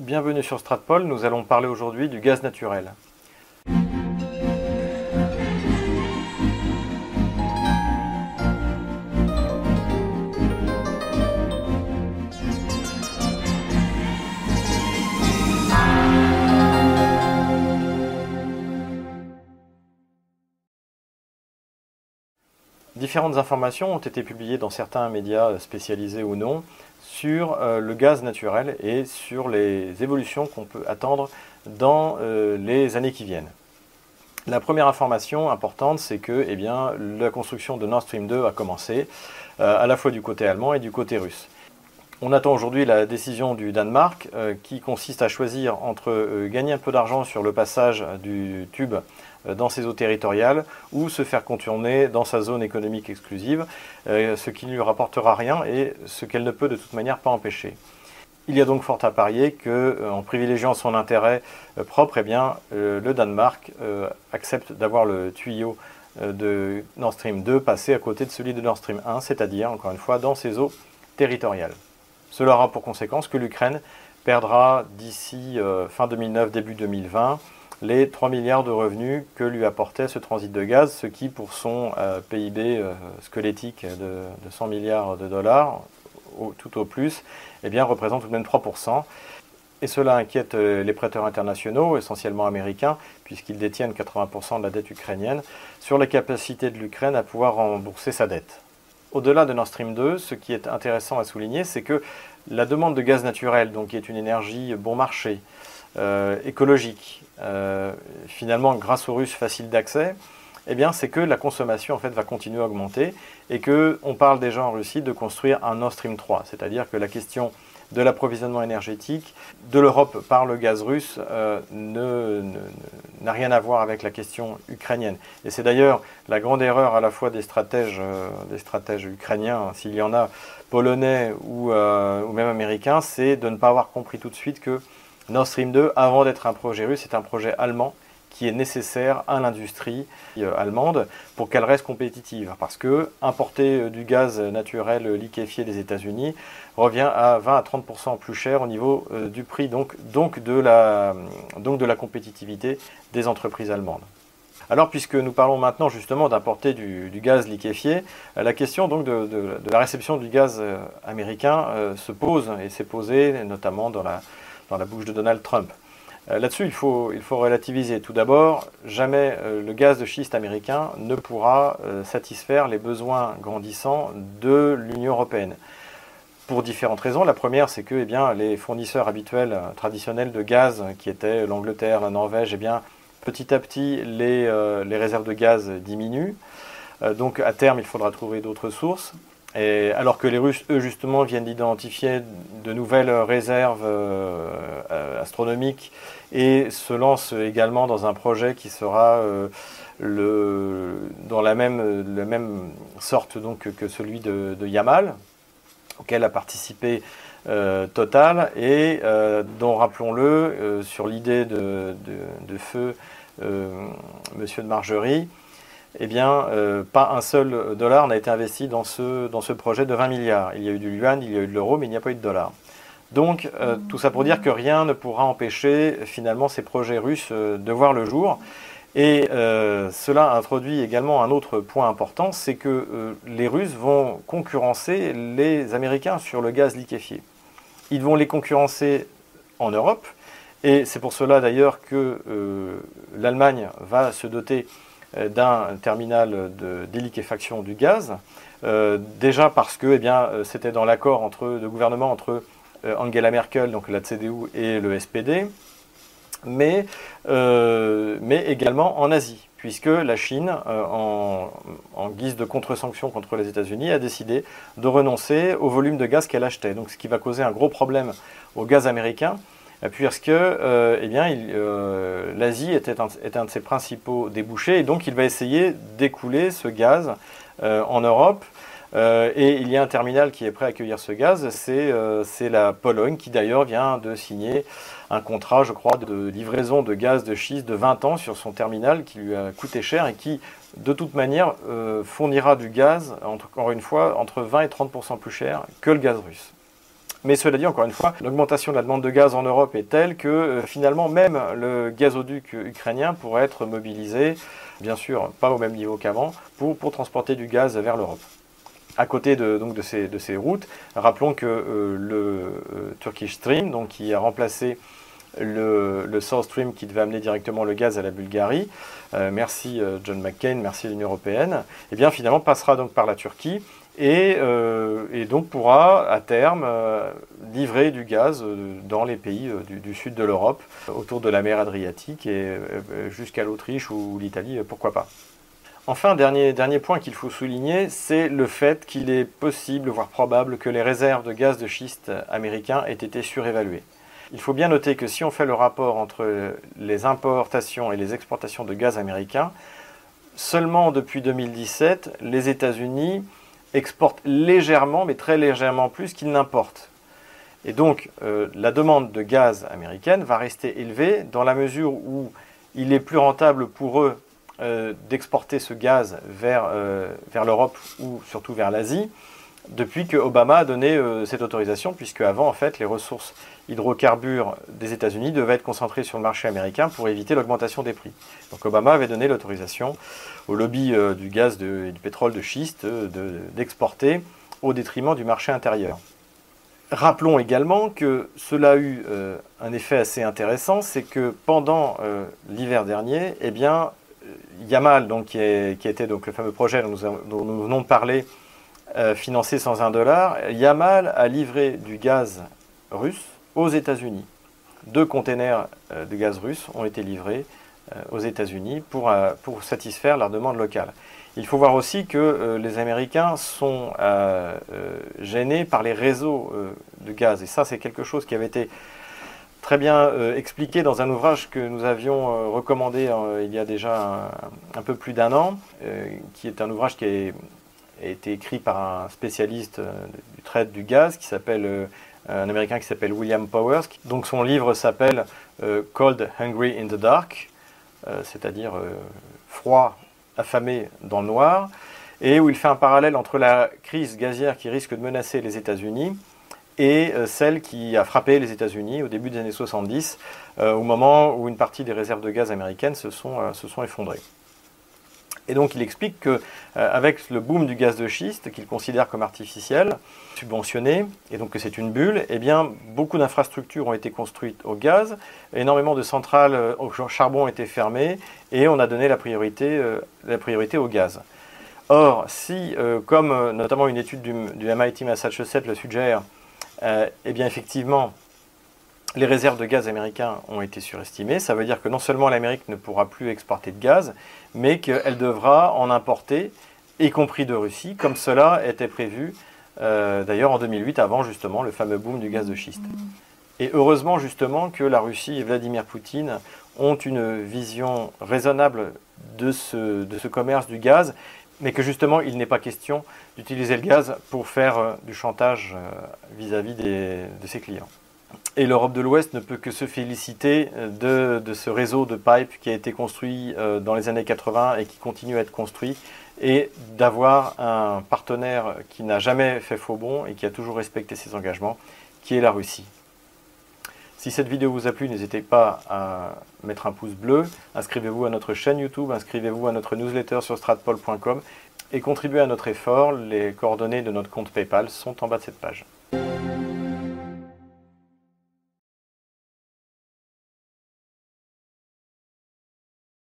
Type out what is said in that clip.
Bienvenue sur Stratpol, nous allons parler aujourd'hui du gaz naturel. Différentes informations ont été publiées dans certains médias spécialisés ou non sur euh, le gaz naturel et sur les évolutions qu'on peut attendre dans euh, les années qui viennent. La première information importante, c'est que eh la construction de Nord Stream 2 a commencé, euh, à la fois du côté allemand et du côté russe. On attend aujourd'hui la décision du Danemark qui consiste à choisir entre gagner un peu d'argent sur le passage du tube dans ses eaux territoriales ou se faire contourner dans sa zone économique exclusive, euh, ce qui ne lui rapportera rien et ce qu'elle ne peut de toute manière pas empêcher. Il y a donc fort à parier qu'en euh, privilégiant son intérêt propre, eh bien, le Danemark accepte d'avoir le tuyau de Nord Stream 2 passer à côté de celui de Nord Stream 1, c'est-à-dire, encore une fois, dans ses eaux territoriales. Cela aura pour conséquence que l'Ukraine perdra d'ici fin 2009, début 2020, les 3 milliards de revenus que lui apportait ce transit de gaz, ce qui pour son euh, PIB euh, squelettique de, 100 milliards de dollars, tout au plus, eh bien, représente tout de même 3%. Et cela inquiète euh, les prêteurs internationaux, essentiellement américains, puisqu'ils détiennent 80% de la dette ukrainienne, sur la capacité de l'Ukraine à pouvoir rembourser sa dette. Au-delà de Nord Stream 2, ce qui est intéressant à souligner, c'est que la demande de gaz naturel, donc qui est une énergie bon marché, écologique, euh, finalement, grâce aux Russes, facile d'accès, eh bien, c'est que la consommation en fait va continuer à augmenter et que on parle déjà en Russie de construire un Nord Stream 3, c'est-à-dire que la question de l'approvisionnement énergétique de l'Europe par le gaz russe euh, n'a rien à voir avec la question ukrainienne. Et c'est d'ailleurs la grande erreur à la fois des stratèges, euh, ukrainiens, s'il y en a, polonais ou même américains, c'est de ne pas avoir compris tout de suite que Nord Stream 2, avant d'être un projet russe, c'est un projet allemand qui est nécessaire à l'industrie euh, allemande pour qu'elle reste compétitive. Parce que importer euh, du gaz naturel liquéfié des États-Unis revient à 20 à 30% plus cher au niveau euh, du prix, donc, de la, compétitivité des entreprises allemandes. Alors, puisque nous parlons maintenant justement d'importer du, gaz liquéfié, la question donc de, la réception du gaz américain se pose et s'est posée notamment dans la, dans la bouche de Donald Trump. Euh, là-dessus, il faut, relativiser. Tout d'abord, jamais euh, le gaz de schiste américain ne pourra euh, satisfaire les besoins grandissants de l'Union européenne. Pour différentes raisons. La première, c'est que eh les fournisseurs habituels, traditionnels de gaz, qui étaient l'Angleterre, la Norvège, eh bien, petit à petit, les réserves de gaz diminuent. donc, à terme, il faudra trouver d'autres sources alors que les Russes, eux, justement, viennent d'identifier de nouvelles réserves euh, euh, astronomiques et se lancent également dans un projet qui sera euh, dans la même, sorte donc, que celui de, Yamal, auquel a participé Total, et dont, rappelons-le, sur l'idée de, feu Monsieur de Margerie, eh bien, euh, pas un seul dollar n'a été investi dans ce, dans ce projet de 20 milliards. Il y a eu du yuan, il y a eu de l'euro, mais il n'y a pas eu de dollar. Donc, euh, tout ça pour dire que rien ne pourra empêcher finalement ces projets russes euh, de voir le jour. Et cela introduit également un autre point important, c'est que les Russes vont concurrencer les Américains sur le gaz liquéfié. Ils vont les concurrencer en Europe, et c'est pour cela d'ailleurs que l'Allemagne va se doter d'un terminal de déliquéfaction du gaz. Euh, déjà parce que eh euh, c'était dans l'accord de gouvernement entre Angela Merkel, donc la CDU, et le SPD, mais, également en Asie, puisque la Chine, en, guise de contre-sanction contre les États-Unis, a décidé de renoncer au volume de gaz qu'elle achetait. Ce qui va causer un gros problème au gaz américain, puisque euh, eh euh, l'Asie un, un, de ses principaux débouchés, et donc il va essayer d'écouler ce gaz euh, en Europe. et il y a un terminal qui est prêt à accueillir ce gaz, c'est la Pologne, qui d'ailleurs vient de signer un contrat, je crois, de livraison de gaz de schiste de 20 ans sur son terminal, qui lui a coûté cher et qui, de toute manière, fournira du gaz, encore une fois, entre 20 et 30% plus cher que le gaz russe. Mais cela dit, encore une fois, l'augmentation de la demande de gaz en Europe est telle que euh, finalement même le gazoduc ukrainien pourrait être mobilisé, bien sûr pas au même niveau qu'avant, pour, pour transporter du gaz vers l'Europe. À côté de, donc de, ces, de ces routes, rappelons que euh, le euh, Turkish Stream, donc, qui a remplacé le, le, South Stream qui devait amener directement le gaz à la Bulgarie, merci John McCain, merci l'Union Européenne, et eh bien finalement passera donc par la Turquie euh, et, donc pourra à terme euh, livrer du gaz euh, dans les pays du, sud de l'Europe, autour de la mer Adriatique et jusqu'à l'Autriche ou l'Italie, pourquoi pas. Enfin, dernier, dernier point qu'il faut souligner, c'est le fait qu'il est possible, voire probable, que les réserves de gaz de schiste américains aient été surévaluées. Il faut bien noter que si on fait le rapport entre les importations et les exportations de gaz américains, seulement depuis 2017, les États-Unis exporte légèrement, mais très légèrement plus qu'il n'importe. Et donc, euh, la demande de gaz américaine va rester élevée dans la mesure où il est plus rentable pour eux euh, d'exporter ce gaz euh, vers l'Europe ou surtout vers l'Asie, depuis que Obama a donné cette autorisation, puisque avant, en fait, les ressources hydrocarbures des États-Unis devaient être concentrées sur le marché américain pour éviter l'augmentation des prix. Donc Obama avait donné l'autorisation au lobby euh, du gaz et du pétrole de schiste euh, d'exporter au détriment du marché intérieur. Rappelons également que cela a eu euh, un effet assez intéressant, c'est que pendant l'hiver dernier, eh bien, Yamal, donc, qui, était donc le fameux projet dont nous, venons de parler, financé sans un dollar, Yamal a livré du gaz russe aux États-Unis. Deux containers de gaz russe ont été livrés euh, aux États-Unis pour, euh, satisfaire leur demande locale. Il faut voir aussi que euh, les Américains sont gênés par les réseaux de gaz. Et ça, c'est quelque chose qui avait été très bien expliqué dans un ouvrage que nous avions recommandé il y a déjà un, peu plus d'un an, qui est un ouvrage qui a, été écrit par un spécialiste du trade du gaz qui s'appelle un Américain qui s'appelle William Powers. Donc son livre s'appelle Cold, Hungry in the Dark. Euh, c'est-à-dire euh, froid, affamé dans le noir, et où il fait un parallèle entre la crise gazière qui risque de menacer les États-Unis et euh, celle qui a frappé les États-Unis au début des années 70, au moment où une partie des réserves de gaz américaines se sont, se sont effondrées. Et donc il explique qu'avec avec le boom du gaz de schiste, qu'il considère comme artificiel, subventionné, et donc que c'est une bulle, eh beaucoup d'infrastructures ont été construites au gaz, énormément de centrales euh, au charbon ont été fermées, et on a donné la priorité, euh, au gaz. Or, si, euh, comme notamment une étude du, MIT Massachusetts le suggère, eh effectivement, les réserves de gaz américains ont été surestimées. Ça veut dire que non seulement l'Amérique ne pourra plus exporter de gaz, mais qu'elle devra en importer, y compris de Russie, comme cela était prévu euh, d'ailleurs en 2008, avant justement le fameux boom du gaz de schiste. Et heureusement justement que la Russie et Vladimir Poutine ont une vision raisonnable de ce, de ce commerce du gaz, mais que justement il n'est pas question d'utiliser le gaz pour faire euh, du chantage euh, vis-à-vis de ses clients. Et l'Europe de l'Ouest ne peut que se féliciter de, de, ce réseau de pipes qui a été construit dans les années 80 et qui continue à être construit et d'avoir un partenaire qui n'a jamais fait faux bon et qui a toujours respecté ses engagements, qui est la Russie. Si cette vidéo vous a plu, n'hésitez pas à mettre un pouce bleu, inscrivez-vous à notre chaîne YouTube, inscrivez-vous à notre newsletter sur stratpol.com et contribuez à notre effort. Les coordonnées de notre compte PayPal sont en bas de cette page.